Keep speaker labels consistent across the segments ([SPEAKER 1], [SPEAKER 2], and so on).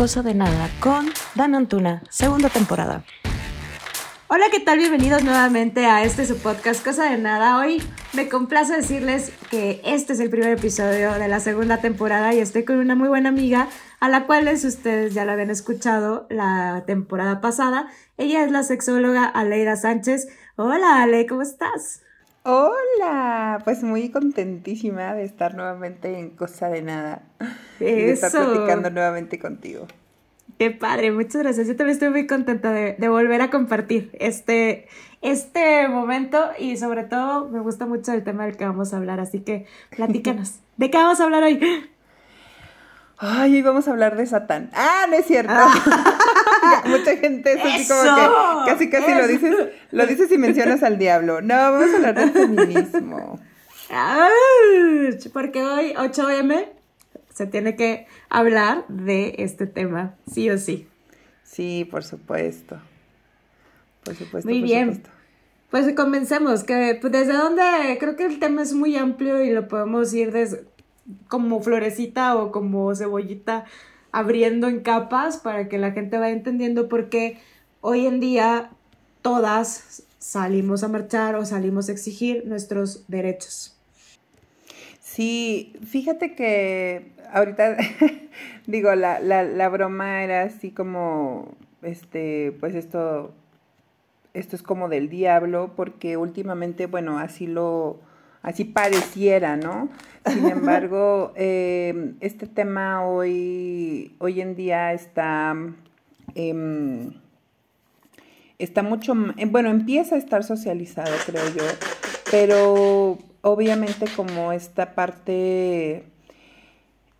[SPEAKER 1] Cosa de Nada con Dan Antuna, segunda temporada. Hola, ¿qué tal? Bienvenidos nuevamente a este su podcast Cosa de Nada. Hoy me complace decirles que este es el primer episodio de la segunda temporada y estoy con una muy buena amiga a la cual ustedes ya la habían escuchado la temporada pasada. Ella es la sexóloga Aleida Sánchez. Hola Ale, ¿cómo estás?
[SPEAKER 2] Hola, pues muy contentísima de estar nuevamente en Cosa de Nada. Y de estar platicando nuevamente contigo.
[SPEAKER 1] Qué padre, muchas gracias. Yo también estoy muy contenta de, volver a compartir este, este momento y sobre todo me gusta mucho el tema del que vamos a hablar, así que platícanos. ¿De qué vamos a hablar hoy?
[SPEAKER 2] Ay, hoy vamos a hablar de Satán. Ah, no es cierto. Ah. Mucha gente es así como que casi casi lo dices, lo dices y mencionas al diablo. No, vamos a hablar del feminismo.
[SPEAKER 1] porque hoy 8M se tiene que hablar de este tema, sí o sí.
[SPEAKER 2] Sí, por supuesto. Por supuesto.
[SPEAKER 1] Muy bien. Pues comencemos, que pues, desde dónde creo que el tema es muy amplio y lo podemos ir desde como florecita o como cebollita abriendo en capas para que la gente vaya entendiendo por qué hoy en día todas salimos a marchar o salimos a exigir nuestros derechos.
[SPEAKER 2] Sí, fíjate que ahorita digo, la, la, la broma era así como, este, pues esto, esto es como del diablo, porque últimamente, bueno, así lo, así pareciera, ¿no? Sin embargo, eh, este tema hoy, hoy en día está, em, está mucho, bueno, empieza a estar socializado, creo yo, pero obviamente como esta parte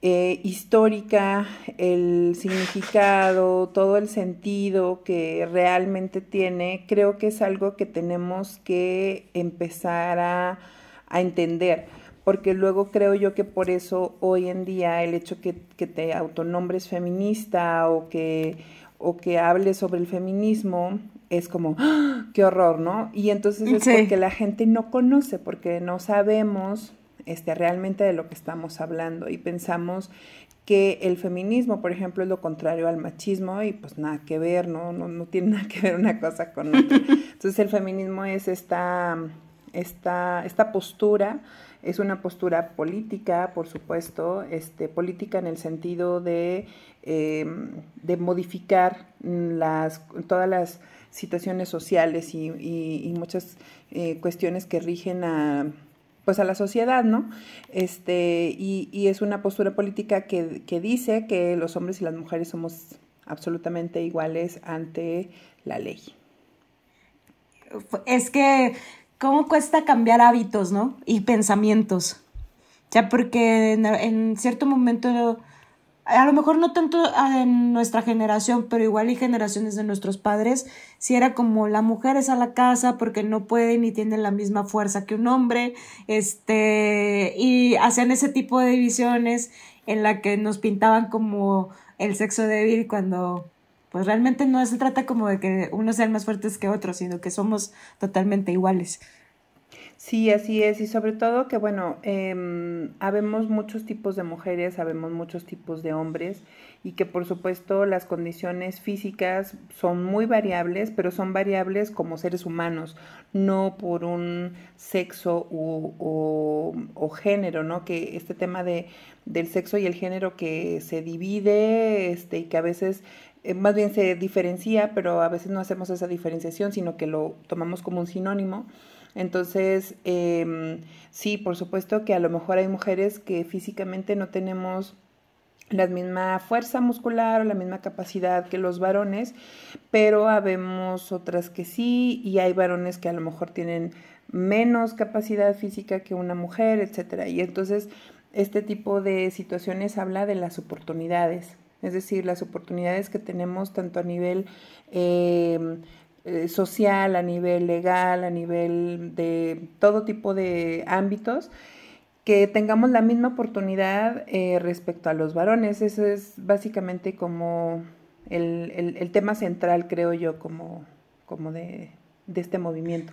[SPEAKER 2] eh, histórica, el significado, todo el sentido que realmente tiene, creo que es algo que tenemos que empezar a a entender, porque luego creo yo que por eso hoy en día el hecho que, que te autonombres feminista o que, o que hables sobre el feminismo es como, ¡ah! qué horror, ¿no? Y entonces es porque la gente no conoce, porque no sabemos este, realmente de lo que estamos hablando y pensamos que el feminismo, por ejemplo, es lo contrario al machismo y pues nada que ver, ¿no? No, no tiene nada que ver una cosa con otra. Entonces el feminismo es esta esta, esta postura es una postura política, por supuesto, este, política en el sentido de, em, de modificar las, todas las situaciones sociales y, muchas eh, cuestiones que rigen a, pues a la sociedad, ¿no? Este, y, es una postura política que, que dice que los hombres y las mujeres somos absolutamente iguales ante la ley.
[SPEAKER 1] Es que cómo cuesta cambiar hábitos, ¿no? Y pensamientos. Ya porque en, cierto momento, a lo mejor no tanto en nuestra generación, pero igual y generaciones de nuestros padres, si era como la mujer es a la casa porque no puede ni tiene la misma fuerza que un hombre, este, y hacían ese tipo de divisiones en la que nos pintaban como el sexo débil cuando pues realmente no se trata como de que unos sean más fuertes que otros, sino que somos totalmente iguales.
[SPEAKER 2] Sí, así es, y sobre todo que, bueno, eh, habemos muchos tipos de mujeres, habemos muchos tipos de hombres, y que por supuesto las condiciones físicas son muy variables, pero son variables como seres humanos, no por un sexo o, o género, ¿no? Que este tema de, del sexo y el género que se divide este, y que a veces eh, más bien se diferencia, pero a veces no hacemos esa diferenciación, sino que lo tomamos como un sinónimo. Entonces, em, sí, por supuesto que a lo mejor hay mujeres que físicamente no tenemos la misma fuerza muscular o la misma capacidad que los varones, pero habemos otras que sí y hay varones que a lo mejor tienen menos capacidad física que una mujer, etcétera. Y entonces este tipo de situaciones habla de las oportunidades es decir, las oportunidades que tenemos tanto a nivel em, eh, social, a nivel legal, a nivel de todo tipo de ámbitos, que tengamos la misma oportunidad eh, respecto a los varones. Eso es básicamente como el, tema central, creo yo, como, como de, de este movimiento.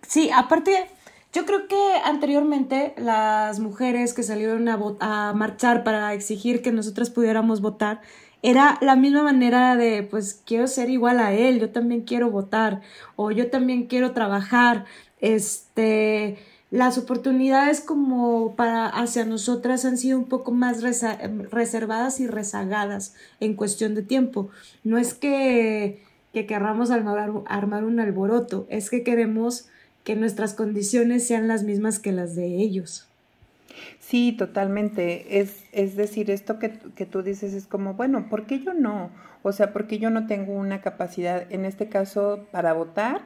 [SPEAKER 1] Sí, aparte yo creo que anteriormente las mujeres que salieron a, marchar para exigir que nosotras pudiéramos votar era la misma manera de, pues quiero ser igual a él, yo también quiero votar o yo también quiero trabajar, este, las oportunidades como para hacia nosotras han sido un poco más reservadas y rezagadas en cuestión de tiempo. No es que, que querramos armar un alboroto, es que queremos que nuestras condiciones sean las mismas que las de ellos.
[SPEAKER 2] Sí, totalmente. Es, es decir, esto que, que, tú dices es como, bueno, ¿por qué yo no? O sea, ¿por qué yo no tengo una capacidad, en este caso, para votar?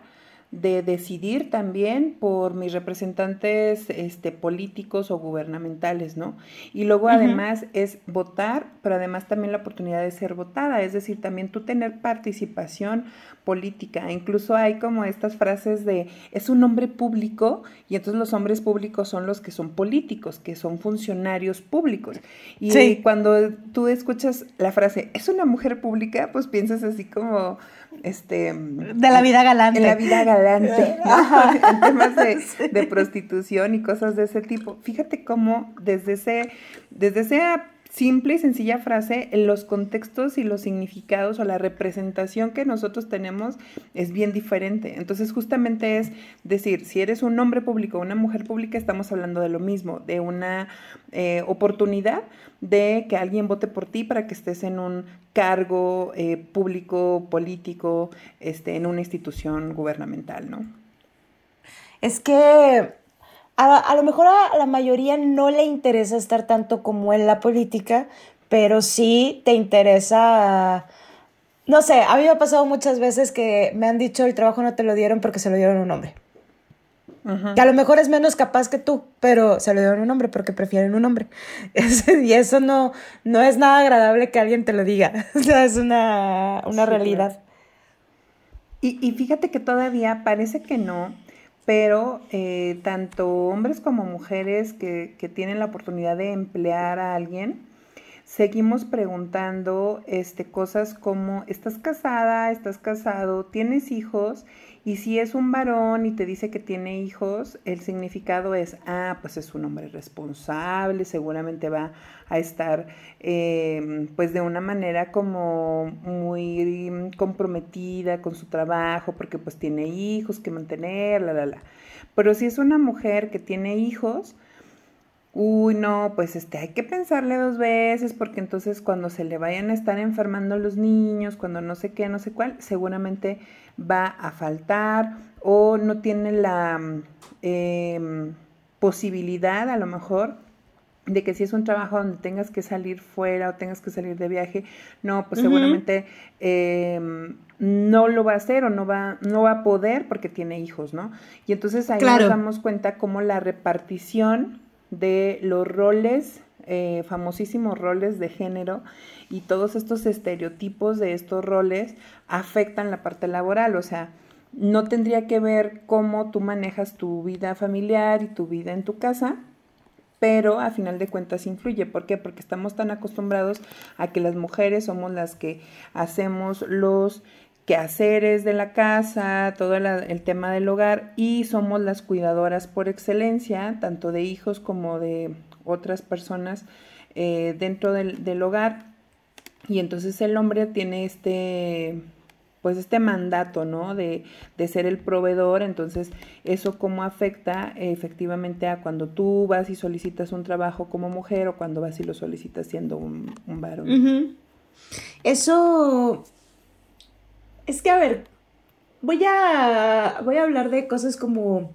[SPEAKER 2] De decidir también por mis representantes este, políticos o gubernamentales, ¿no? Y luego además es votar, pero además también la oportunidad de ser votada, es decir, también tú tener participación política. Incluso hay como estas frases de es un hombre público y entonces los hombres públicos son los que son políticos, que son funcionarios públicos. Y cuando tú escuchas la frase es una mujer pública, pues piensas así como este
[SPEAKER 1] de la vida galante.
[SPEAKER 2] En la vida galante, en temas de, de, prostitución y cosas de ese tipo. Fíjate cómo desde ese, desde ese simple y sencilla frase, los contextos y los significados o la representación que nosotros tenemos es bien diferente. Entonces, justamente es decir, si eres un hombre público o una mujer pública, estamos hablando de lo mismo, de una eh, oportunidad de que alguien vote por ti para que estés en un cargo eh, público, político, este, en una institución gubernamental, ¿no?
[SPEAKER 1] Es que a, lo mejor a la mayoría no le interesa estar tanto como en la política, pero sí te interesa... No sé, a mí me ha pasado muchas veces que me han dicho el trabajo no te lo dieron porque se lo dieron a un hombre. Que a lo mejor es menos capaz que tú, pero se lo dieron a un hombre porque prefieren un hombre. y eso no, no es nada agradable que alguien te lo diga. O sea, es una, realidad.
[SPEAKER 2] Y, y fíjate que todavía parece que no, pero eh, tanto hombres como mujeres que, que, tienen la oportunidad de emplear a alguien, seguimos preguntando este, cosas como, ¿estás casada? ¿Estás casado? ¿Tienes hijos? Y si es un varón y te dice que tiene hijos, el significado es, ah, pues es un hombre responsable, seguramente va a estar em, pues de una manera como muy comprometida con su trabajo, porque pues tiene hijos que mantener, la, la, la. Pero si es una mujer que tiene hijos, uy, no, pues este, hay que pensarle dos veces porque entonces cuando se le vayan a estar enfermando los niños, cuando no sé qué, no sé cuál, seguramente va a faltar o no tiene la em, posibilidad a lo mejor de que si es un trabajo donde tengas que salir fuera o tengas que salir de viaje, no, pues seguramente em, no lo va a hacer o no va, no va a poder porque tiene hijos, ¿no? Y entonces ahí nos damos cuenta cómo la repartición de los roles, eh, famosísimos roles de género y todos estos estereotipos de estos roles afectan la parte laboral, o sea, no tendría que ver cómo tú manejas tu vida familiar y tu vida en tu casa, pero a final de cuentas influye. ¿Por qué? Porque estamos tan acostumbrados a que las mujeres somos las que hacemos los quehaceres de la casa, todo el tema del hogar y somos las cuidadoras por excelencia, tanto de hijos como de otras personas eh, dentro del, del, hogar. Y entonces el hombre tiene este, pues este mandato, ¿no? De, de ser el proveedor. Entonces, eso cómo afecta efectivamente a cuando tú vas y solicitas un trabajo como mujer o cuando vas y lo solicitas siendo un, varón.
[SPEAKER 1] Eso es que, a ver, voy a, voy a hablar de cosas como...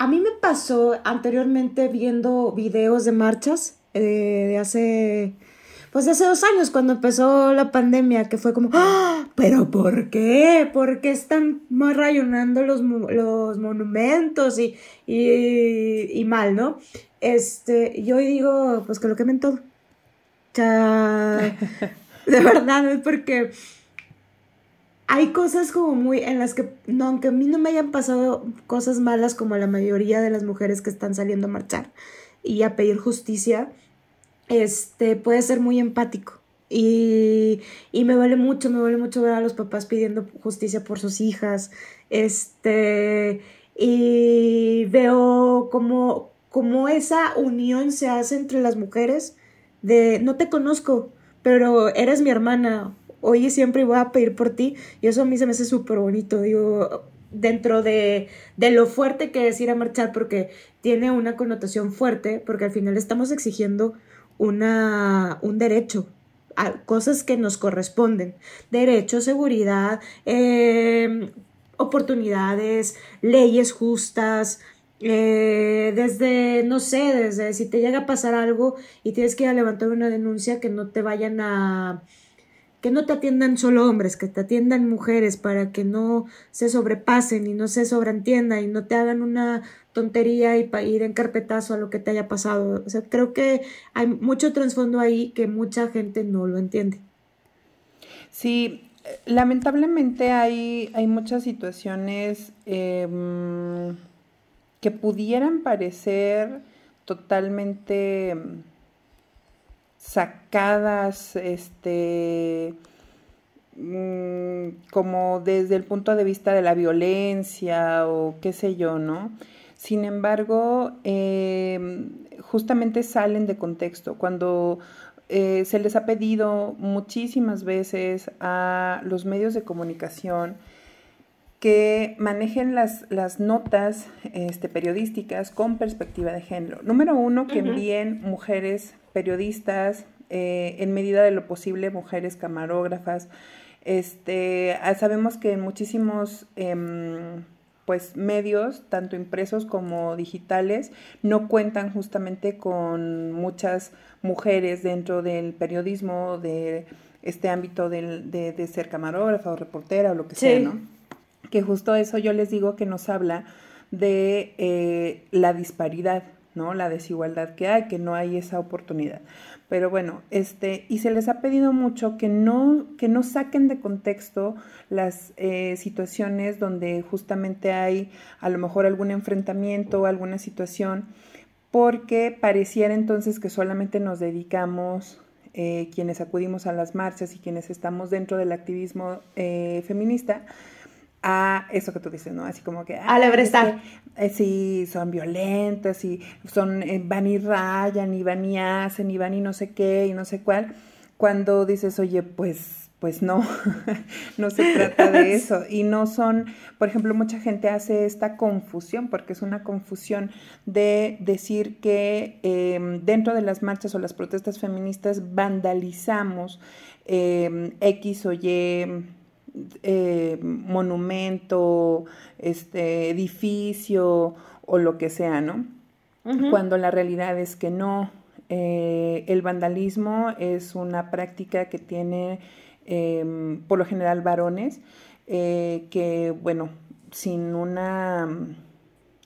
[SPEAKER 1] A mí me pasó anteriormente viendo videos de marchas eh, de hace, pues de hace dos años cuando empezó la pandemia, que fue como, ¡Ah! ¿pero por qué? ¿Por qué están rayonando los, los monumentos y, y, y, mal, no? Este, yo digo, pues que lo quemen todo. De verdad, es porque hay cosas como muy en las que, no, aunque a mí no me hayan pasado cosas malas como la mayoría de las mujeres que están saliendo a marchar y a pedir justicia, este, puede ser muy empático. Y, y me vale mucho, me vale mucho ver a los papás pidiendo justicia por sus hijas. Este, y veo como, como esa unión se hace entre las mujeres de no te conozco, pero eres mi hermana, hoy y siempre voy a pedir por ti, y eso a mí se me hace súper bonito, digo, dentro de, de, lo fuerte que es ir a marchar, porque tiene una connotación fuerte, porque al final estamos exigiendo una, un derecho, a cosas que nos corresponden, derecho, seguridad, eh, oportunidades, leyes justas, eh, desde, no sé, desde si te llega a pasar algo y tienes que ir a levantar una denuncia, que no te vayan a, que no te atiendan solo hombres, que te atiendan mujeres para que no se sobrepasen y no se sobreentienda y no te hagan una tontería y para ir en carpetazo a lo que te haya pasado. O sea, creo que hay mucho trasfondo ahí que mucha gente no lo entiende.
[SPEAKER 2] Sí, lamentablemente hay, hay muchas situaciones em, que pudieran parecer totalmente sacadas, este, mm, como desde el punto de vista de la violencia o qué sé yo, ¿no? Sin embargo, em, justamente salen de contexto. Cuando eh, se les ha pedido muchísimas veces a los medios de comunicación que manejen las, las notas este, periodísticas con perspectiva de género. Número uno, que envíen mujeres periodistas, eh, en medida de lo posible mujeres camarógrafas. Este, ah, sabemos que en muchísimos em, pues medios, tanto impresos como digitales, no cuentan justamente con muchas mujeres dentro del periodismo, de este ámbito de, ser camarógrafa o reportera o lo que sea, ¿no? Que justo eso yo les digo que nos habla de eh, la disparidad, ¿no? La desigualdad que hay, que no hay esa oportunidad. Pero bueno, este, y se les ha pedido mucho que no, que no saquen de contexto las eh, situaciones donde justamente hay a lo mejor algún enfrentamiento alguna situación, porque pareciera entonces que solamente nos dedicamos eh, quienes acudimos a las marchas y quienes estamos dentro del activismo eh, feminista a eso que tú dices, ¿no? Así como que...
[SPEAKER 1] A la verdad.
[SPEAKER 2] Eh, sí, son violentas y son, eh, van y rayan y van y hacen y van y no sé qué y no sé cuál. Cuando dices, oye, pues, pues no, no se trata de eso. Y no son, por ejemplo, mucha gente hace esta confusión, porque es una confusión de decir que em, dentro de las marchas o las protestas feministas vandalizamos em, X o Y eh, monumento, este, edificio o lo que sea, ¿no? Cuando la realidad es que no. Eh, el vandalismo es una práctica que tiene em, por lo general varones eh, que, bueno, sin una,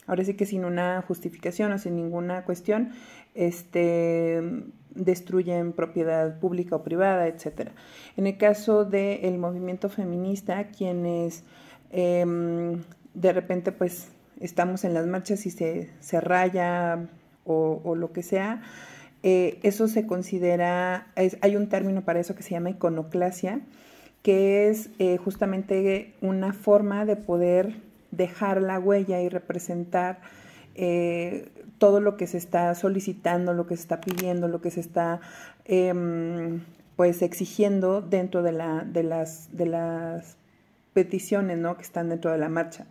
[SPEAKER 2] ahora sí que sin una justificación o sin ninguna cuestión, este, destruyen propiedad pública o privada, etc. En el caso del movimiento feminista, quienes em, de repente pues estamos en las marchas y se, se raya o, lo que sea, eh, eso se considera, hay un término para eso que se llama iconoclasia, que es eh, justamente una forma de poder dejar la huella y representar eh, todo lo que se está solicitando, lo que se está pidiendo, lo que se está em, pues exigiendo dentro de, la, de, las, de las peticiones ¿no? que están dentro de la marcha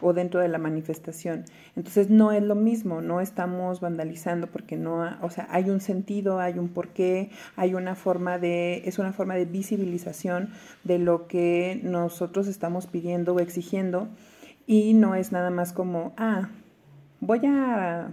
[SPEAKER 2] o dentro de la manifestación. Entonces no es lo mismo, no estamos vandalizando porque no, o sea, hay un sentido, hay un porqué, hay una forma de, es una forma de visibilización de lo que nosotros estamos pidiendo o exigiendo y no es nada más como, ah, voy a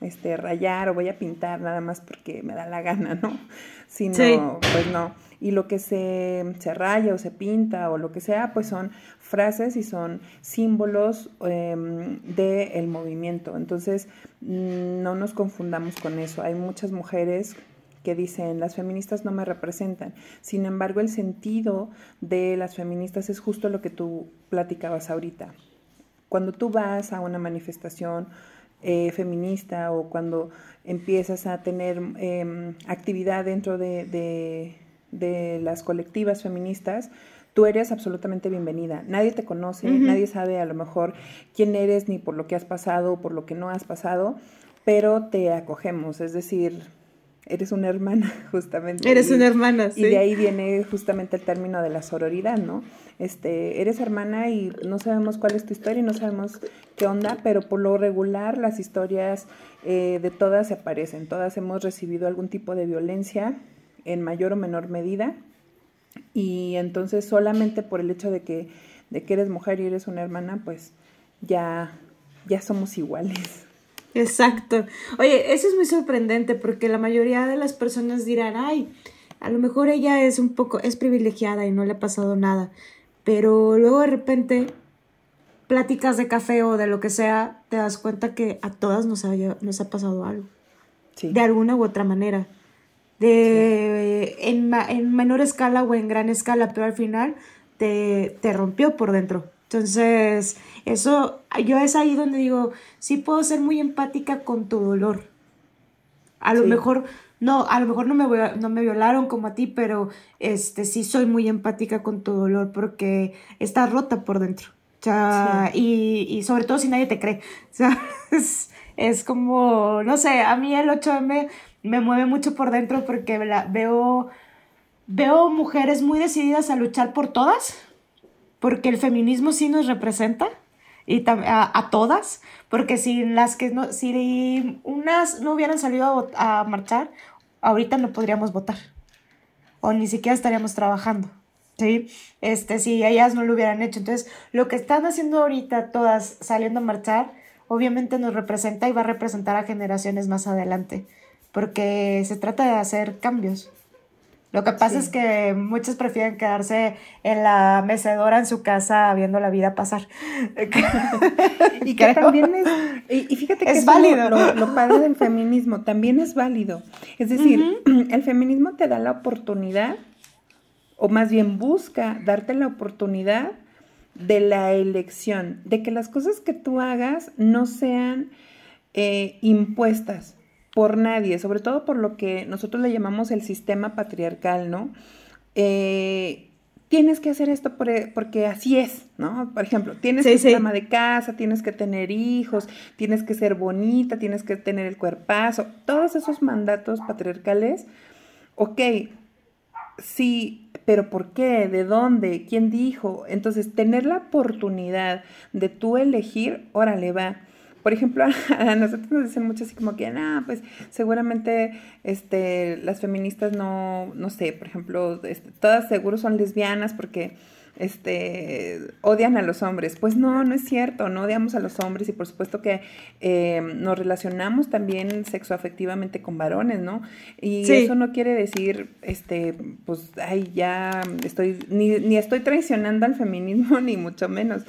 [SPEAKER 2] este, rayar o voy a pintar nada más porque me da la gana, ¿no? Sino, pues no. Y lo que se, se, raya o se pinta o lo que sea, pues son frases y son símbolos em, del movimiento. Entonces, mm, no nos confundamos con eso. Hay muchas mujeres que dicen las feministas no me representan. Sin embargo, el sentido de las feministas es justo lo que tú platicabas ahorita. Cuando tú vas a una manifestación eh, feminista o cuando empiezas a tener em, actividad dentro de, las colectivas feministas, tú eres absolutamente bienvenida. Nadie te conoce, nadie sabe a lo mejor quién eres ni por lo que has pasado o por lo que no has pasado, pero te acogemos. Es decir, eres una hermana, justamente.
[SPEAKER 1] Eres una hermana,
[SPEAKER 2] sí. Y de ahí viene justamente el término de la sororidad, ¿no? Este, eres hermana y no sabemos cuál es tu historia y no sabemos qué onda, pero por lo regular las historias eh, de todas se aparecen, todas hemos recibido algún tipo de violencia en mayor o menor medida y entonces solamente por el hecho de que, de que eres mujer y eres una hermana, pues ya, ya somos iguales.
[SPEAKER 1] Exacto. Oye, eso es muy sorprendente porque la mayoría de las personas dirán, ay, a lo mejor ella es un poco, es privilegiada y no le ha pasado nada. Pero luego de repente, pláticas de café o de lo que sea, te das cuenta que a todas nos ha, nos ha pasado algo. Sí. De alguna u otra manera. De, en, en, menor escala o en gran escala, pero al final te, te rompió por dentro. Entonces, eso, yo es ahí donde digo, sí puedo ser muy empática con tu dolor. A lo mejor, no, a lo mejor no me, no me violaron como a ti, pero este, sí soy muy empática con tu dolor porque está rota por dentro. O sea, y, y, sobre todo si nadie te cree. O sea, es, es, como, no sé, a mí el 8M me mueve mucho por dentro porque veo, veo mujeres muy decididas a luchar por todas porque el feminismo sí nos representa y a, todas, porque si las que no, si unas no hubieran salido a, marchar, ahorita no podríamos votar o ni siquiera estaríamos trabajando. ¿sí? Este, si ellas no lo hubieran hecho. Entonces, lo que están haciendo ahorita todas saliendo a marchar, obviamente nos representa y va a representar a generaciones más adelante, porque se trata de hacer cambios. Lo que pasa es que muchos prefieren quedarse en la mecedora en su casa viendo la vida pasar.
[SPEAKER 2] y que también es, y, fíjate que es válido. Lo, padre del feminismo también es válido. Es decir, el feminismo te da la oportunidad, o más bien busca darte la oportunidad de la elección, de que las cosas que tú hagas no sean eh, impuestas por nadie, sobre todo por lo que nosotros le llamamos el sistema patriarcal, ¿no? Eh, tienes que hacer esto e, porque así es, ¿no? Por ejemplo, tienes que ser ama de casa, tienes que tener hijos, tienes que ser bonita, tienes que tener el cuerpazo, todos esos mandatos patriarcales, ok, sí, pero ¿por qué? ¿De dónde? ¿Quién dijo? Entonces, tener la oportunidad de tú elegir, órale, va por ejemplo, a, nosotros nos dicen mucho así como que, ah, pues seguramente este, las feministas no, no sé, por ejemplo, este, todas seguro son lesbianas porque este, odian a los hombres. Pues no, no es cierto, no odiamos a los hombres y por supuesto que eh, nos relacionamos también sexoafectivamente con varones, ¿no? Y eso no quiere decir, este, pues, ay, ya estoy, ni, ni estoy traicionando al feminismo, ni mucho menos,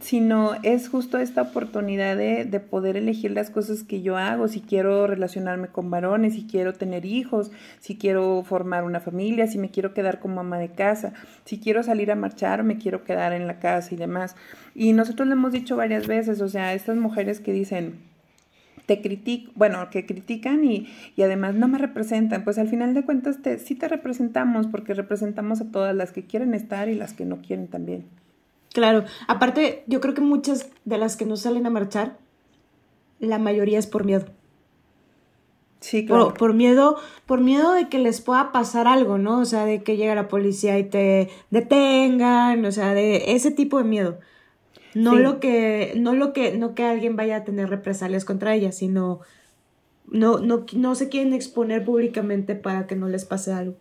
[SPEAKER 2] sino es justo esta oportunidad de, de poder elegir las cosas que yo hago, si quiero relacionarme con varones, si quiero tener hijos, si quiero formar una familia, si me quiero quedar como ama de casa, si quiero salir a marchar me quiero quedar en la casa y demás. Y nosotros le hemos dicho varias veces, o sea, estas mujeres que dicen, te critican, bueno, que critican y, y, además no me representan, pues al final de cuentas te, sí te representamos porque representamos a todas las que quieren estar y las que no quieren también.
[SPEAKER 1] Claro, aparte yo creo que muchas de las que no salen a marchar, la mayoría es por miedo. Sí, claro. Por, miedo, por miedo de que les pueda pasar algo, ¿no? O sea, de que llegue la policía y te detengan, o sea, de ese tipo de miedo. No lo que, no lo que, no que alguien vaya a tener represalias contra ella, sino no, no, no se quieren exponer públicamente para que no les pase algo.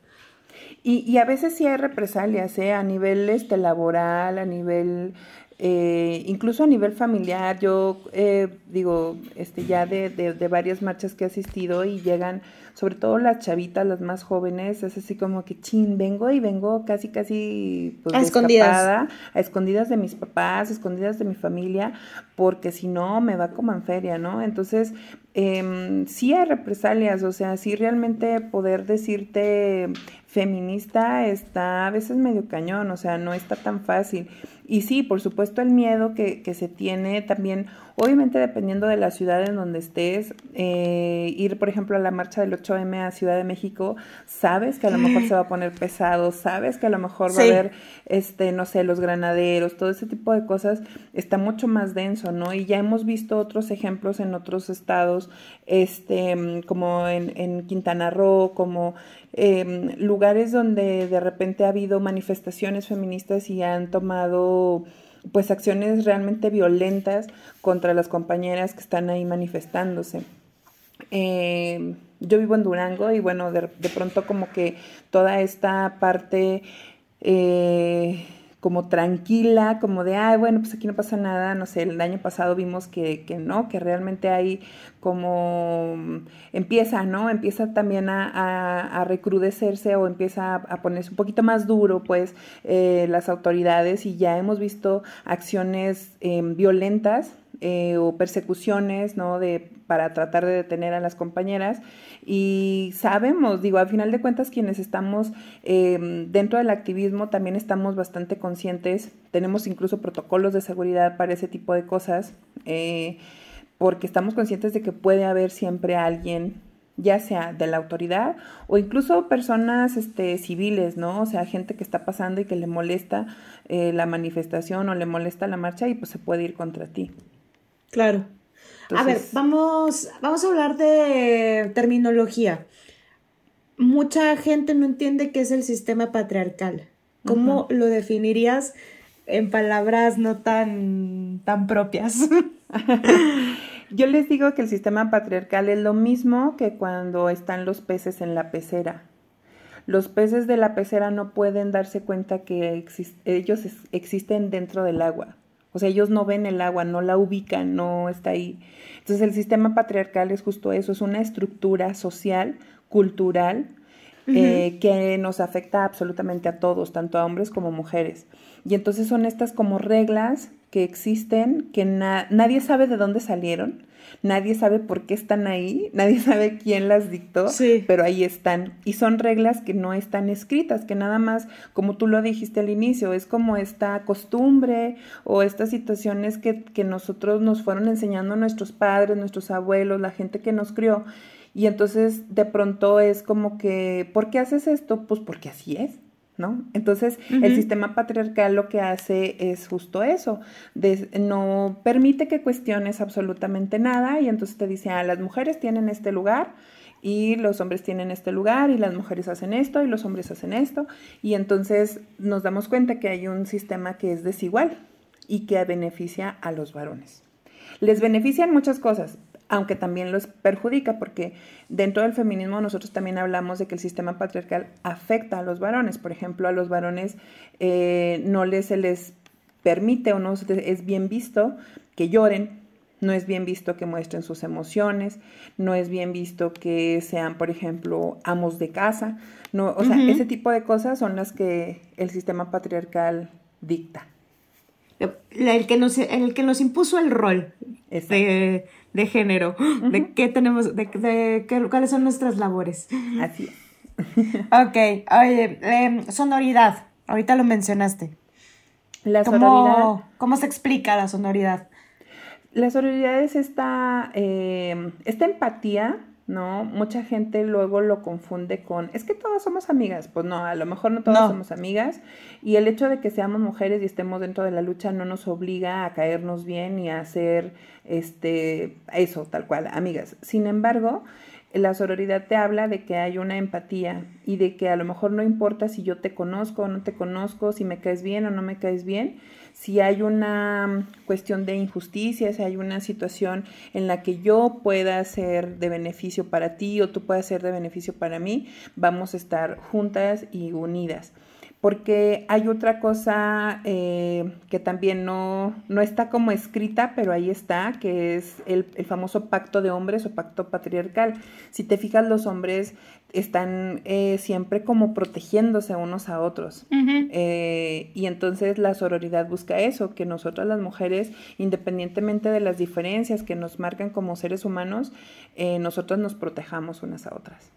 [SPEAKER 2] Y, y a veces sí hay represalias, ¿eh? A nivel este, laboral, a nivel eh, incluso a nivel familiar, yo eh, digo, este, ya de, de, varias marchas que he asistido y llegan, sobre todo las chavitas, las más jóvenes, es así como que, chin, vengo y vengo casi, casi, pues, a escondidas. A escondidas de mis papás, a escondidas de mi familia, porque si no, me va como en feria, ¿no? Entonces, eh, sí hay represalias, o sea, sí realmente poder decirte feminista está a veces medio cañón, o sea, no está tan fácil. Y sí, por supuesto, el miedo que, que se tiene también, Obviamente dependiendo de la ciudad en donde estés, eh, ir por ejemplo a la marcha del 8M a Ciudad de México, sabes que a lo mejor se va a poner pesado, sabes que a lo mejor va a haber, este, no sé, los granaderos, todo ese tipo de cosas, está mucho más denso, ¿no? Y ya hemos visto otros ejemplos en otros estados, este, como en, en Quintana Roo, como eh, lugares donde de repente ha habido manifestaciones feministas y han tomado pues acciones realmente violentas contra las compañeras que están ahí manifestándose. Eh, yo vivo en Durango y bueno, de, de, pronto como que toda esta parte eh, como tranquila, como de, ay, bueno, pues aquí no pasa nada, no sé, el año pasado vimos que, que no, que realmente hay como, empieza, ¿no? Empieza también a, recrudecerse o empieza a, ponerse un poquito más duro, pues, eh, las autoridades y ya hemos visto acciones eh, violentas eh, o persecuciones, ¿no? De, para tratar de detener a las compañeras y sabemos, digo, al final de cuentas quienes estamos eh, dentro del activismo también estamos bastante conscientes, tenemos incluso protocolos de seguridad para ese tipo de cosas, eh, porque estamos conscientes de que puede haber siempre alguien ya sea de la autoridad o incluso personas este, civiles, ¿no? O sea, gente que está pasando y que le molesta eh, la manifestación o le molesta la marcha y pues se puede ir contra ti.
[SPEAKER 1] Claro a ver, vamos, vamos a hablar de terminología. Mucha gente no entiende qué es el sistema patriarcal. ¿Cómo lo definirías en palabras no tan, tan propias?
[SPEAKER 2] Yo les digo que el sistema patriarcal es lo mismo que cuando están los peces en la pecera. Los peces de la pecera no pueden darse cuenta que ellos existen dentro del agua. O sea, ellos no ven el agua, no la ubican, no está ahí. Entonces el sistema patriarcal es justo eso, es una estructura social, cultural, eh, que nos afecta absolutamente a todos, tanto a hombres como mujeres. Y entonces son estas como reglas que existen, que nadie sabe de dónde salieron, nadie sabe por qué están ahí, nadie sabe quién las dictó, pero ahí están. Y son reglas que no están escritas, que nada más, como tú lo dijiste al inicio, es como esta costumbre o estas situaciones que, que nosotros nos fueron enseñando nuestros padres, nuestros abuelos, la gente que nos crió. Y entonces de pronto es como que, ¿por qué haces esto? Pues porque así es. ¿No? Entonces, el sistema patriarcal lo que hace es justo eso, no permite que cuestiones absolutamente nada y entonces te dice, ah, las mujeres tienen este lugar y los hombres tienen este lugar y las mujeres hacen esto y los hombres hacen esto y entonces nos damos cuenta que hay un sistema que es desigual y que beneficia a los varones. Les benefician muchas cosas, aunque también los perjudica, porque dentro del feminismo nosotros también hablamos de que el sistema patriarcal afecta a los varones. Por ejemplo, a los varones eh, no les, se les permite o no es bien visto que lloren, no es bien visto que muestren sus emociones, no es bien visto que sean, por ejemplo, amos de casa. No, o sea, ese tipo de cosas son las que el sistema patriarcal dicta.
[SPEAKER 1] El que nos, el que nos impuso el rol de, de género, de qué tenemos, de, de, cuáles son nuestras labores.
[SPEAKER 2] Así es.
[SPEAKER 1] ok, oye, em, sonoridad, ahorita lo mencionaste.
[SPEAKER 2] La sonoridad.
[SPEAKER 1] ¿Cómo se explica la sonoridad?
[SPEAKER 2] La sonoridad es esta, em, esta empatía ¿no? Mucha gente luego lo confunde con, es que todas somos amigas. Pues no, a lo mejor no todas somos amigas. Y el hecho de que seamos mujeres y estemos dentro de la lucha no nos obliga a caernos bien y a hacer este, eso, tal cual, amigas. Sin embargo, la sororidad te habla de que hay una empatía y de que a lo mejor no importa si yo te conozco o no te conozco, si me caes bien o no me caes bien, si hay una cuestión de injusticia, si hay una situación en la que yo pueda ser de beneficio para ti o tú puedas ser de beneficio para mí, vamos a estar juntas y unidas porque hay otra cosa eh, que también no, no, está como escrita, pero ahí está, que es el, el, famoso pacto de hombres o pacto patriarcal. Si te fijas, los hombres están eh, siempre como protegiéndose unos a otros. Eh, y entonces la sororidad busca eso, que nosotras las mujeres, independientemente de las diferencias que nos marcan como seres humanos, nosotras nos protejamos unas a otras.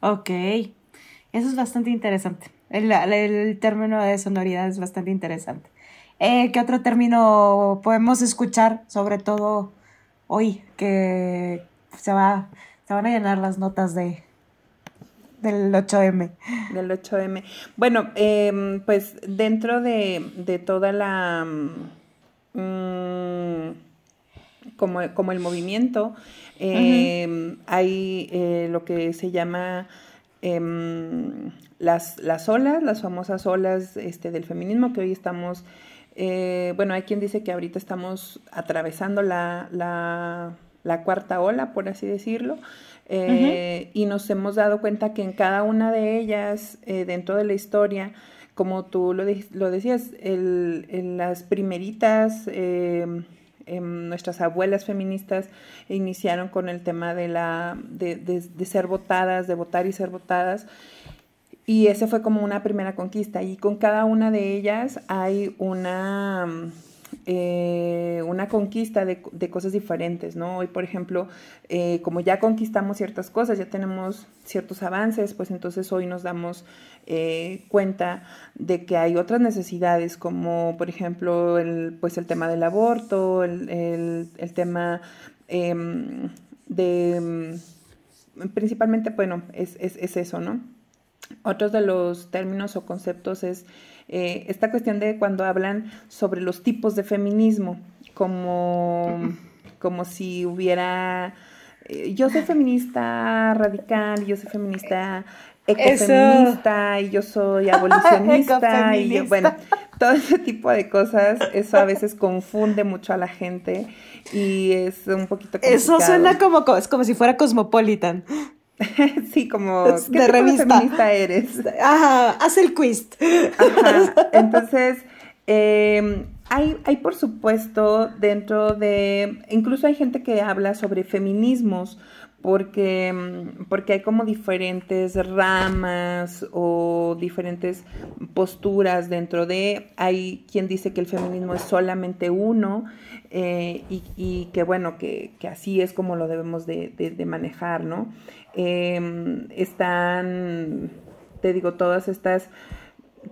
[SPEAKER 1] Ok, eso es bastante interesante. El, el, término de sonoridad es bastante interesante. Eh, ¿Qué otro término podemos escuchar? Sobre todo hoy, que se, va, se van a llenar las notas de, del 8M.
[SPEAKER 2] Del 8M. Bueno, em, pues dentro de, toda la... Mm, como, como, el movimiento, em, hay eh, lo que se llama em, las, las olas, las famosas olas este, del feminismo que hoy estamos, eh, bueno, hay quien dice que ahorita estamos atravesando la, la, cuarta ola, por así decirlo, eh, y nos hemos dado cuenta que en cada una de ellas, eh, dentro de la historia, como tú lo, lo decías, el, las primeritas em, nuestras abuelas feministas iniciaron con el tema de, la, de, de, ser votadas, de votar y ser votadas. Y esa fue como una primera conquista. Y con cada una de ellas hay una, eh, una conquista de, cosas diferentes, ¿no? Hoy, por ejemplo, eh, como ya conquistamos ciertas cosas, ya tenemos ciertos avances, pues entonces hoy nos damos eh, cuenta de que hay otras necesidades, como por ejemplo el, pues el tema del aborto, el, tema em, de... Principalmente, bueno, es eso, ¿no? Otros de los términos o conceptos es eh, esta cuestión de cuando hablan sobre los tipos de feminismo, como, como si hubiera... Eh, yo soy feminista radical, yo soy feminista ecofeminista y yo soy abolicionista y yo, bueno, todo ese tipo de cosas, eso a veces confunde mucho a la gente y es un poquito
[SPEAKER 1] complicado. Eso suena como, es como si fuera cosmopolitan.
[SPEAKER 2] sí, como ¿qué de revista. feminista eres?
[SPEAKER 1] Ajá, haz el quiz.
[SPEAKER 2] Ajá. Entonces, em, hay, hay por supuesto dentro de, incluso hay gente que habla sobre feminismos, porque, porque hay como diferentes ramas o diferentes posturas dentro de, hay quien dice que el feminismo es solamente uno eh, y, que bueno, que, así es como lo debemos de, de manejar, ¿no? Em, están, te digo, todas estas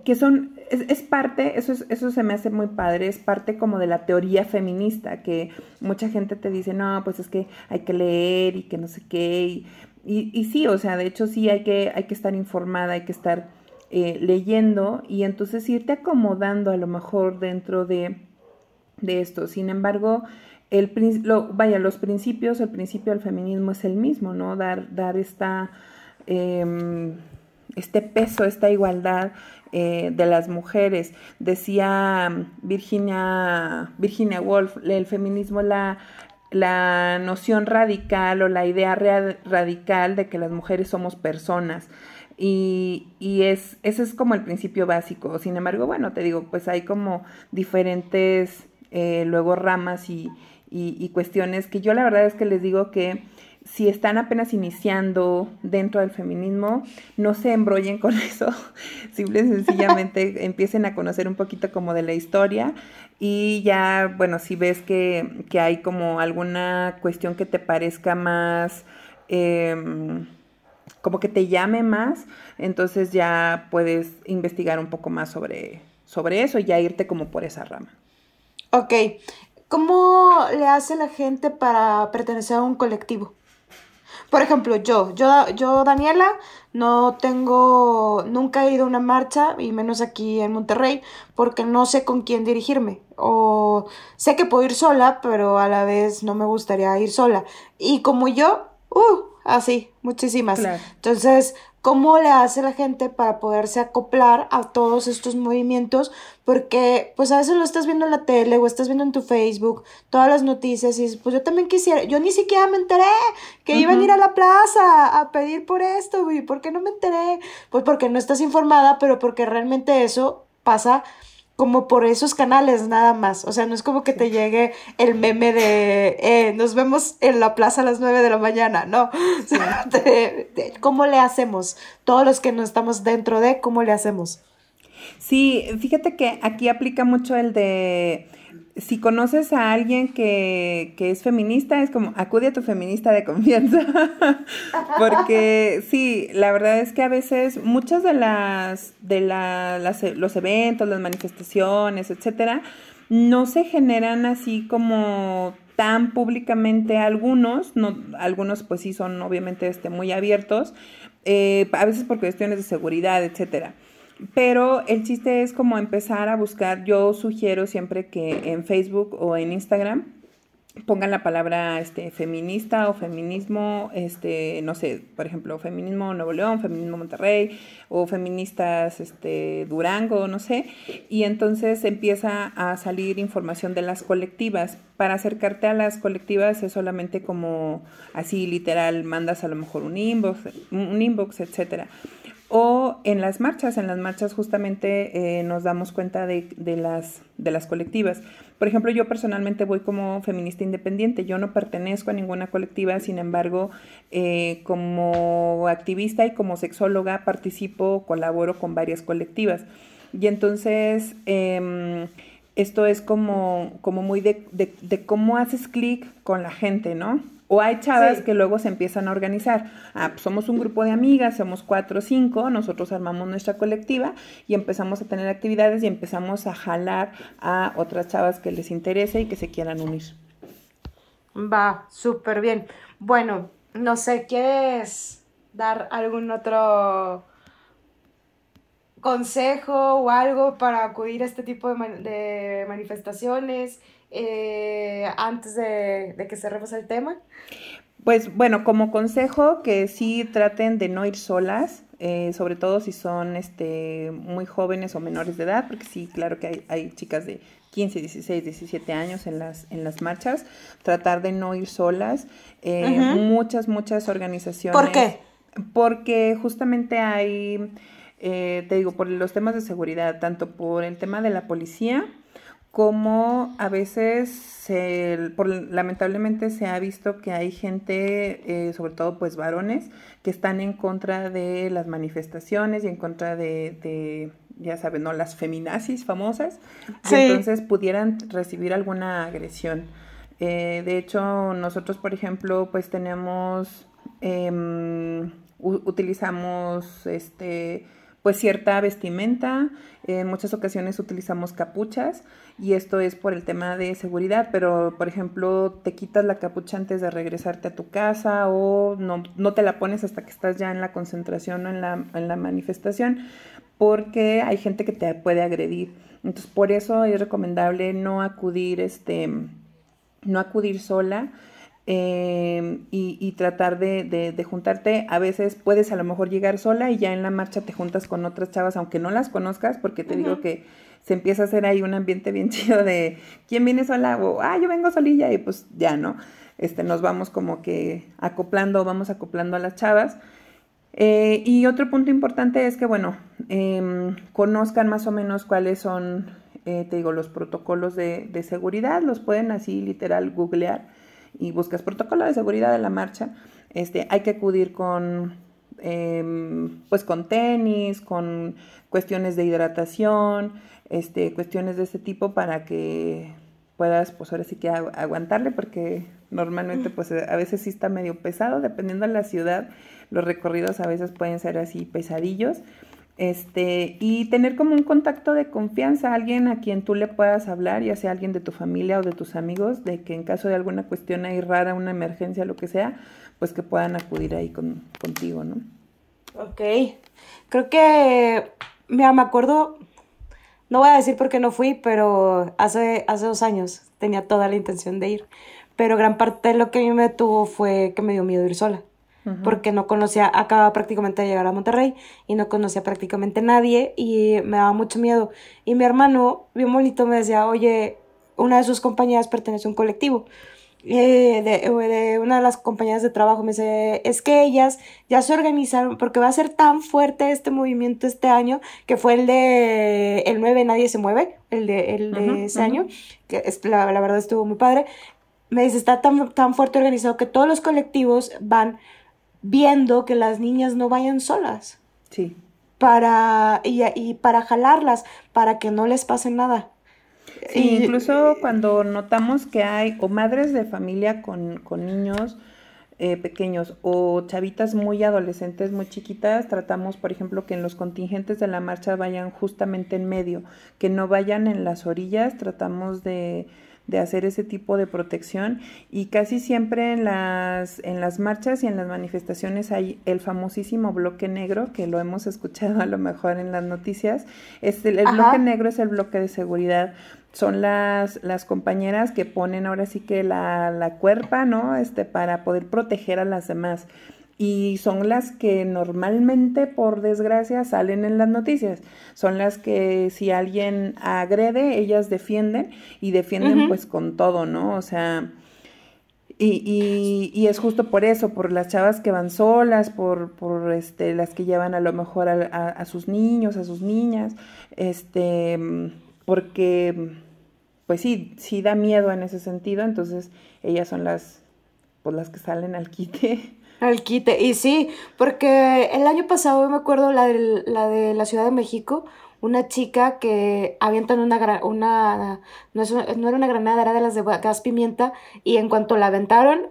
[SPEAKER 2] que son, es, parte, eso, eso se me hace muy padre, es parte como de la teoría feminista, que mucha gente te dice, no, pues es que hay que leer y que no sé qué, y, y, sí, o sea, de hecho sí hay que, hay que estar informada, hay que estar eh, leyendo y entonces irte acomodando a lo mejor dentro de, de esto. Sin embargo, el, vaya, los principios, el principio del feminismo es el mismo, ¿no? Dar, dar esta, em, este peso, esta igualdad eh, de las mujeres. Decía Virginia, Virginia Woolf, el feminismo la, la noción radical o la idea radical de que las mujeres somos personas. Y, y, es, ese es como el principio básico. Sin embargo, bueno, te digo, pues hay como diferentes eh, luego ramas y, y, cuestiones que yo la verdad es que les digo que si están apenas iniciando dentro del feminismo, no se embrollen con eso, simple y sencillamente empiecen a conocer un poquito como de la historia y ya, bueno, si ves que, hay como alguna cuestión que te parezca más, em, como que te llame más, entonces ya puedes investigar un poco más sobre, sobre eso y ya irte como por esa rama.
[SPEAKER 1] Ok, ¿Cómo le hace la gente para pertenecer a un colectivo? Por ejemplo, yo, yo, yo, Daniela, no tengo, nunca he ido a una marcha, y menos aquí en Monterrey, porque no sé con quién dirigirme. O sé que puedo ir sola, pero a la vez no me gustaría ir sola. Y como yo, uh, así, muchísimas. Entonces, ¿Cómo le hace la gente para poderse acoplar a todos estos movimientos? Porque pues a veces lo estás viendo en la tele o estás viendo en tu Facebook todas las noticias y pues yo también quisiera, yo ni siquiera me enteré que iban a ir a la plaza a pedir por esto, ¿y por qué no me enteré? Pues porque no estás informada, pero porque realmente eso pasa como por esos canales nada más. O sea, no es como que te llegue el meme de eh, nos vemos en la plaza a las 9 de la mañana, no. ¿Cómo le hacemos? Todos los que no estamos dentro de, ¿cómo le hacemos?
[SPEAKER 2] Sí, fíjate que aquí aplica mucho el de si conoces a alguien que, es feminista, es como acude a tu feminista de confianza. Porque sí, la verdad es que a veces muchas de las de los eventos, las manifestaciones, etcétera, no se generan así como tan públicamente algunos, no, algunos pues sí son obviamente este, muy abiertos, eh, a veces por cuestiones de seguridad, etcétera. Pero el chiste es como empezar a buscar, yo sugiero siempre que en Facebook o en Instagram pongan la palabra este, feminista o feminismo, este, no sé, por ejemplo, feminismo Nuevo León, feminismo Monterrey o feministas este, Durango, no sé, y entonces empieza a salir información de las colectivas. Para acercarte a las colectivas es solamente como así literal, mandas a lo mejor un inbox, un inbox, etcétera. O en las marchas, en las marchas justamente eh, nos damos cuenta de, las, de las colectivas. Por ejemplo, yo personalmente voy como feminista independiente, yo no pertenezco a ninguna colectiva, sin embargo, eh, como activista y como sexóloga participo, colaboro con varias colectivas. Y entonces, em, esto es como, como muy de, de cómo haces clic con la gente, ¿no? O hay chavas que luego se empiezan a organizar. Ah, pues somos un grupo de amigas, somos cuatro o cinco, nosotros armamos nuestra colectiva y empezamos a tener actividades y empezamos a jalar a otras chavas que les interese y que se quieran unir.
[SPEAKER 1] Va, súper bien. Bueno, no sé, ¿quieres dar algún otro consejo o algo para acudir a este tipo de manifestaciones? eh, antes de, de que cerremos el tema?
[SPEAKER 2] Pues bueno, como consejo que sí traten de no ir solas, eh, sobre todo si son este, muy jóvenes o menores de edad, porque sí, claro que hay, hay, chicas de 15, 16, 17 años en las, en las marchas, tratar de no ir solas. Eh, muchas, muchas organizaciones.
[SPEAKER 1] ¿Por qué?
[SPEAKER 2] Porque justamente hay, eh, te digo, por los temas de seguridad, tanto por el tema de la policía, como a veces por, lamentablemente se ha visto que hay gente, eh, sobre todo pues varones, que están en contra de las manifestaciones y en contra de, ya saben, ¿no? Las feminazis famosas, y entonces pudieran recibir alguna agresión. Eh, de hecho, nosotros, por ejemplo, pues tenemos, em, utilizamos este pues cierta vestimenta, en muchas ocasiones utilizamos capuchas y esto es por el tema de seguridad, pero por ejemplo te quitas la capucha antes de regresarte a tu casa o no, no te la pones hasta que estás ya en la concentración o en la, en la manifestación porque hay gente que te puede agredir. Entonces por eso es recomendable no acudir, este, no acudir sola Em, y, tratar de, juntarte. A veces puedes a lo mejor llegar sola y ya en la marcha te juntas con otras chavas, aunque no las conozcas, porque te digo que se empieza a hacer ahí un ambiente bien chido de quién viene sola o ah, yo vengo solilla y pues ya, ¿no? Este, nos vamos como que acoplando, vamos acoplando a las chavas. Eh, y otro punto importante es que, bueno, em, conozcan más o menos cuáles son, eh, te digo, los protocolos de, de seguridad, los pueden así literal googlear y buscas protocolo de seguridad de la marcha, este, hay que acudir con, em, pues con tenis, con cuestiones de hidratación, este, cuestiones de ese tipo para que puedas, pues ahora sí que aguantarle, porque normalmente, pues a veces sí está medio pesado, dependiendo de la ciudad, los recorridos a veces pueden ser así pesadillos. Este, y tener como un contacto de confianza, alguien a quien tú le puedas hablar, ya sea alguien de tu familia o de tus amigos, de que en caso de alguna cuestión ahí rara, una emergencia, lo que sea, pues que puedan acudir ahí con, contigo, ¿no?
[SPEAKER 1] Ok. Creo que, mira, me acuerdo, no voy a decir por qué no fui, pero hace, hace dos años tenía toda la intención de ir. Pero gran parte de lo que a mí me tuvo fue que me dio miedo ir sola porque no conocía, acababa prácticamente de llegar a Monterrey y no conocía prácticamente nadie y me daba mucho miedo. Y mi hermano, bien bonito, me decía, oye, una de sus compañías pertenece a un colectivo. Eh, de, de, una de las compañías de trabajo me dice, es que ellas ya se organizaron porque va a ser tan fuerte este movimiento este año, que fue el de el 9 Nadie se mueve, el de, el de ese año, que es, la, la, verdad estuvo muy padre. Me dice, está tan, tan fuerte organizado que todos los colectivos van viendo que las niñas no vayan solas.
[SPEAKER 2] Sí.
[SPEAKER 1] Para, y, y para jalarlas, para que no les pase nada.
[SPEAKER 2] Sí, incluso cuando notamos que hay o madres de familia con, con niños eh, pequeños o chavitas muy adolescentes, muy chiquitas, tratamos, por ejemplo, que en los contingentes de la marcha vayan justamente en medio, que no vayan en las orillas, tratamos de, de hacer ese tipo de protección y casi siempre en las, en las marchas y en las manifestaciones hay el famosísimo bloque negro, que lo hemos escuchado a lo mejor en las noticias. Es el bloque negro es el bloque de seguridad son las, las compañeras que ponen ahora sí que la, la cuerpa, ¿no? Este, para poder proteger a las demás. Y son las que normalmente, por desgracia, salen en las noticias. Son las que si alguien agrede, ellas defienden y defienden pues con todo, ¿no? O sea, y, y, y, es justo por eso, por las chavas que van solas, por, por este, las que llevan a lo mejor a, a sus niños, a sus niñas, este porque pues sí, sí da miedo en ese sentido, entonces ellas son las, pues las que salen al quite.
[SPEAKER 1] Al quite, y sí, porque el año pasado me acuerdo la de la, de la Ciudad de México, una chica que avientan una, una no, no era una granada, era de las de gas pimienta, y en cuanto la aventaron,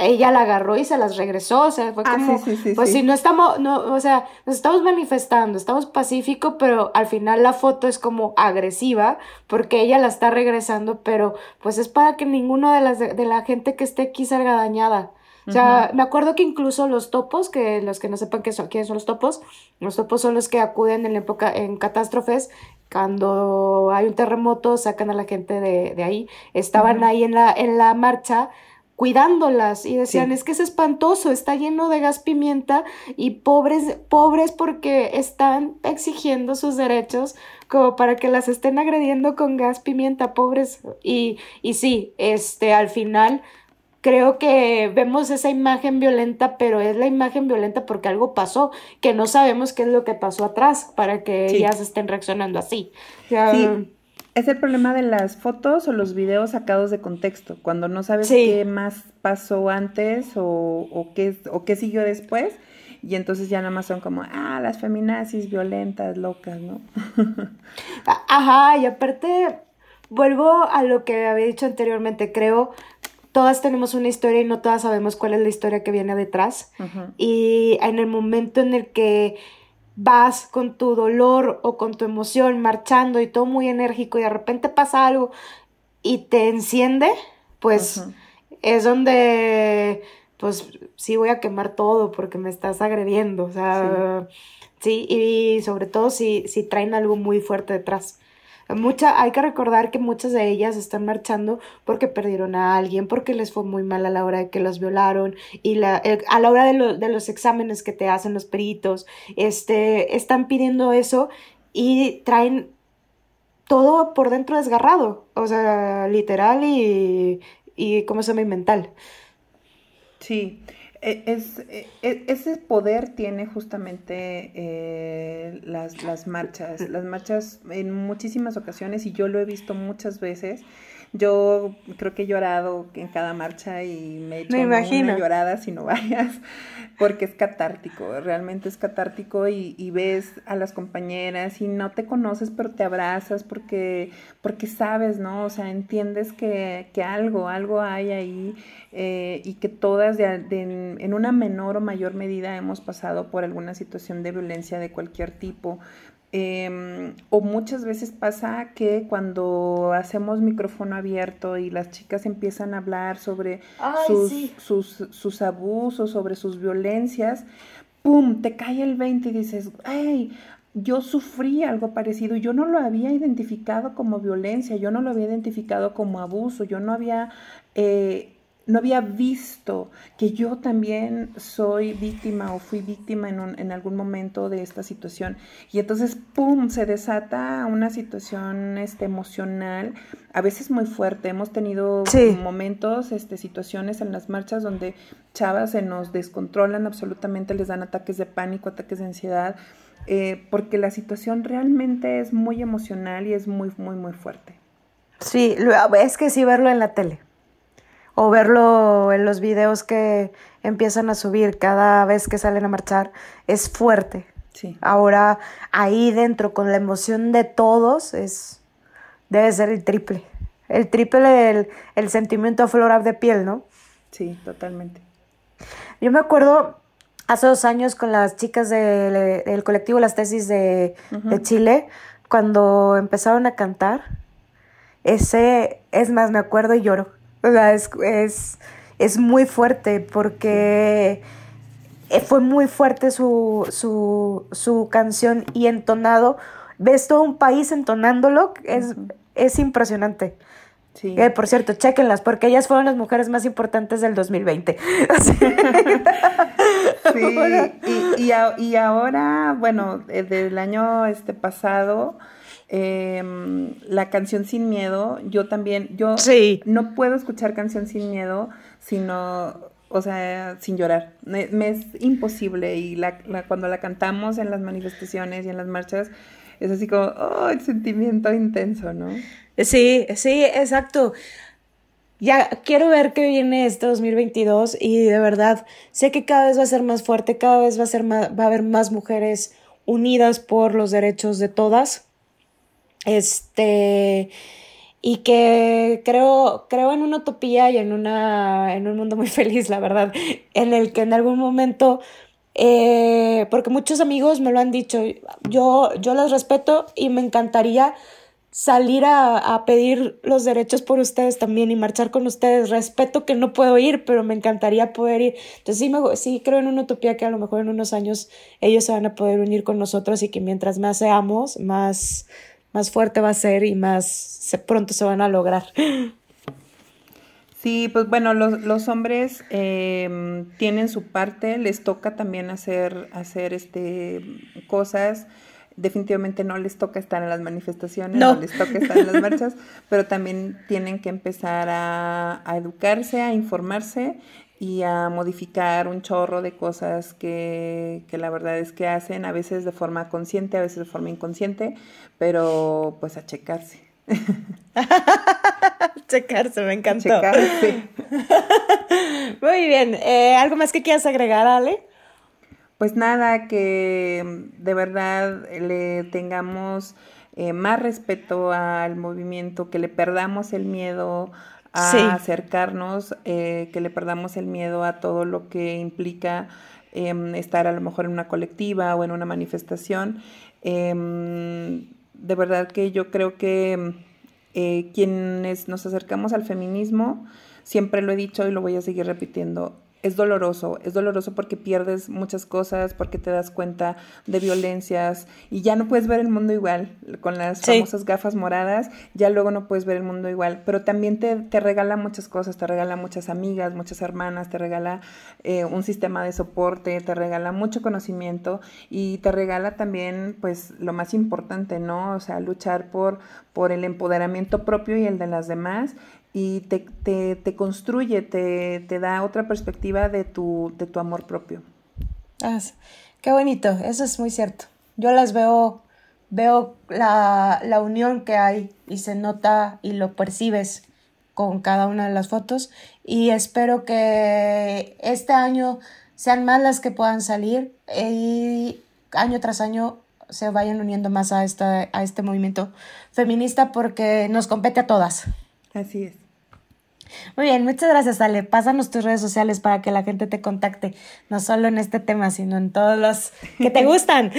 [SPEAKER 1] ella la agarró y se las regresó, o sea, fue ah, como, pues si no estamos, no, o sea, nos estamos manifestando, estamos pacífico, pero al final la foto es como agresiva, porque ella la está regresando, pero pues es para que ninguno de las de, la gente que esté aquí salga dañada. O sea, me acuerdo que incluso los topos, que los que no sepan qué son, quiénes son los topos, los topos son los que acuden en época, en catástrofes, cuando hay un terremoto, sacan a la gente de, de ahí, estaban ahí en la, en la marcha, cuidándolas y decían, es que es espantoso, está lleno de gas pimienta y pobres, pobres porque están exigiendo sus derechos como para que las estén agrediendo con gas pimienta, pobres. Y, y sí, este, al final creo que vemos esa imagen violenta, pero es la imagen violenta porque algo pasó, que no sabemos qué es lo que pasó atrás para que ellas estén reaccionando así.
[SPEAKER 2] sí. Es el problema de las fotos o los videos sacados de contexto, cuando no sabes qué más pasó antes o, o, qué, o qué siguió después, y entonces ya nada más son como, ah, las feminazis violentas, locas, ¿no?
[SPEAKER 1] Ajá, y aparte, vuelvo a lo que había dicho anteriormente, creo, todas tenemos una historia y no todas sabemos cuál es la historia que viene detrás, y en el momento en el que vas con tu dolor o con tu emoción marchando y todo muy enérgico y de repente pasa algo y te enciende, pues es donde, pues sí voy a quemar todo porque me estás agrediendo, o sea, sí, y sobre todo si, si traen algo muy fuerte detrás. Mucha, hay que recordar que muchas de ellas están marchando porque perdieron a alguien, porque les fue muy mal a la hora de que las violaron y la, a la hora de, de, los exámenes que te hacen los peritos, este, están pidiendo eso y traen todo por dentro desgarrado, o sea, literal y, y ¿cómo se llama? mental.
[SPEAKER 2] Sí, e, es, e, e, ese poder tiene justamente eh, las, las marchas. Las marchas en muchísimas ocasiones, y yo lo he visto muchas veces, yo creo que he llorado en cada marcha y me he hecho una llorada si no vayas, porque es catártico, realmente es catártico y, y, ves a las compañeras y no te conoces, pero te abrazas porque, porque sabes, ¿no? O sea, entiendes que, que algo, algo hay ahí eh, y que todas de, de, en una menor o mayor medida hemos pasado por alguna situación de violencia de cualquier tipo Em, o muchas veces pasa que cuando hacemos micrófono abierto y las chicas empiezan a hablar sobre sus, sus, sus, abusos, sobre sus violencias, ¡pum! Te cae el 20 y dices, ¡ay! Yo sufrí algo parecido, yo no lo había identificado como violencia, yo no lo había identificado como abuso, yo no había eh, no había visto que yo también soy víctima o fui víctima en, en, algún momento de esta situación. Y entonces, ¡pum!, se desata una situación este, emocional, a veces muy fuerte. Hemos tenido momentos, este, situaciones en las marchas donde chavas se nos descontrolan absolutamente, les dan ataques de pánico, ataques de ansiedad, eh, porque la situación realmente es muy emocional y es muy, muy, muy fuerte.
[SPEAKER 1] Sí, es que sí verlo en la tele o verlo en los videos que empiezan a subir cada vez que salen a marchar, es fuerte. Sí. Ahora ahí dentro con la emoción de todos es debe ser el triple. El triple del el sentimiento a flor de piel, ¿no?
[SPEAKER 2] Sí, totalmente.
[SPEAKER 1] Yo me acuerdo hace dos años con las chicas del colectivo Las Tesis de, de, Chile, cuando empezaron a cantar, ese, es más, me acuerdo y lloro. O sea, es, es, es muy fuerte porque fue muy fuerte su, su, su, canción y entonado. Ves todo un país entonándolo, es, es impresionante. Sí. Eh, por cierto, chequenlas, porque ellas fueron las mujeres más importantes del 2020.
[SPEAKER 2] sí, y, y, ahora, bueno, del año este pasado, em, la canción Sin Miedo, yo también, yo no puedo escuchar canción Sin Miedo, sino, o sea, sin llorar. Me, es imposible y la, cuando la cantamos en las manifestaciones y en las marchas, es así como, oh, el sentimiento intenso, ¿no?
[SPEAKER 1] Sí, sí, exacto. Ya quiero ver qué viene este 2022 y de verdad sé que cada vez va a ser más fuerte, cada vez va a ser más, va a haber más mujeres unidas por los derechos de todas. Este y que creo, creo en una utopía y en una en un mundo muy feliz, la verdad, en el que en algún momento eh, porque muchos amigos me lo han dicho, yo, yo las respeto y me encantaría salir a, pedir los derechos por ustedes también y marchar con ustedes. Respeto que no puedo ir, pero me encantaría poder ir. Entonces sí, me, sí creo en una utopía que a lo mejor en unos años ellos se van a poder unir con nosotros y que mientras más seamos, más, más fuerte va a ser y más pronto se van a lograr.
[SPEAKER 2] Sí, pues bueno, los, los hombres em, tienen su parte, les toca también hacer, hacer este, cosas definitivamente no les toca estar en las manifestaciones, no, les toca estar en las marchas, pero también tienen que empezar a, educarse, a informarse y a modificar un chorro de cosas que, que, la verdad es que hacen, a veces de forma consciente, a veces de forma inconsciente, pero pues a checarse.
[SPEAKER 1] checarse, me encantó. Checarse. Muy bien, eh, ¿algo más que quieras agregar, Ale?
[SPEAKER 2] pues nada, que de verdad le tengamos eh, más respeto al movimiento, que le perdamos el miedo a acercarnos, eh, que le perdamos el miedo a todo lo que implica em, estar a lo mejor en una colectiva o en una manifestación. Em, de verdad que yo creo que eh, quienes nos acercamos al feminismo, siempre lo he dicho y lo voy a seguir repitiendo, es doloroso, es doloroso porque pierdes muchas cosas, porque te das cuenta de violencias y ya no puedes ver el mundo igual, con las famosas gafas moradas, ya luego no puedes ver el mundo igual, pero también te, te regala muchas cosas, te regala muchas amigas, muchas hermanas, te regala eh, un sistema de soporte, te regala mucho conocimiento y te regala también pues lo más importante, ¿no? O sea, luchar por, por el empoderamiento propio y el de las demás y te, te, te construye, te, te, da otra perspectiva de tu, de tu amor propio.
[SPEAKER 1] Ah, qué bonito, eso es muy cierto. Yo las veo, veo la, la unión que hay y se nota y lo percibes con cada una de las fotos y espero que este año sean más las que puedan salir y año tras año se vayan uniendo más a, esta, a este movimiento feminista porque nos compete a todas.
[SPEAKER 2] Así es.
[SPEAKER 1] Muy bien, muchas gracias, Ale. Pásanos tus redes sociales para que la gente te contacte, no solo en este tema, sino en todos los que te gustan.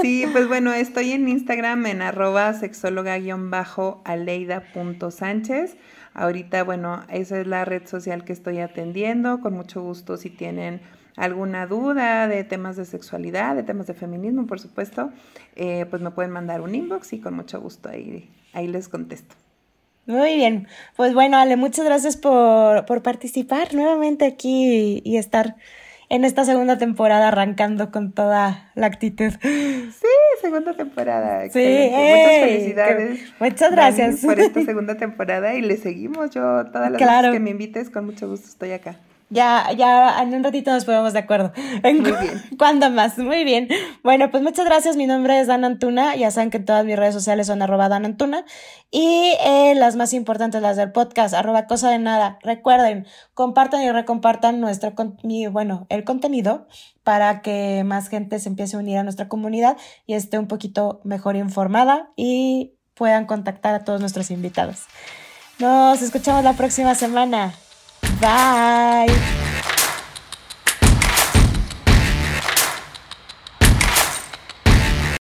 [SPEAKER 2] Sí, pues bueno, estoy en Instagram en arroba sexóloga-aleida.sánchez. Ahorita, bueno, esa es la red social que estoy atendiendo. Con mucho gusto, si tienen alguna duda de temas de sexualidad, de temas de feminismo, por supuesto, eh, pues me pueden mandar un inbox y con mucho gusto ahí, ahí les contesto.
[SPEAKER 1] Muy bien. Pues bueno, Ale, muchas gracias por, participar nuevamente aquí y, estar en esta segunda temporada arrancando con toda la actitud.
[SPEAKER 2] Sí, segunda temporada. Sí, muchas felicidades.
[SPEAKER 1] muchas gracias.
[SPEAKER 2] por esta segunda temporada y le seguimos. Yo todas las veces que me invites, con mucho gusto estoy acá.
[SPEAKER 1] Ya, ya en un ratito nos ponemos de acuerdo. Muy bien. ¿Cuándo más? Muy bien. Bueno, pues muchas gracias. Mi nombre es Dan Antuna. Ya saben que todas mis redes sociales son arroba Dan Antuna. Y eh, las más importantes, las del podcast, arroba cosa de nada. Recuerden, compartan y recompartan nuestro bueno, el contenido para que más gente se empiece a unir a nuestra comunidad y esté un poquito mejor informada y puedan contactar a todos nuestros invitados. Nos escuchamos la próxima semana. Bye.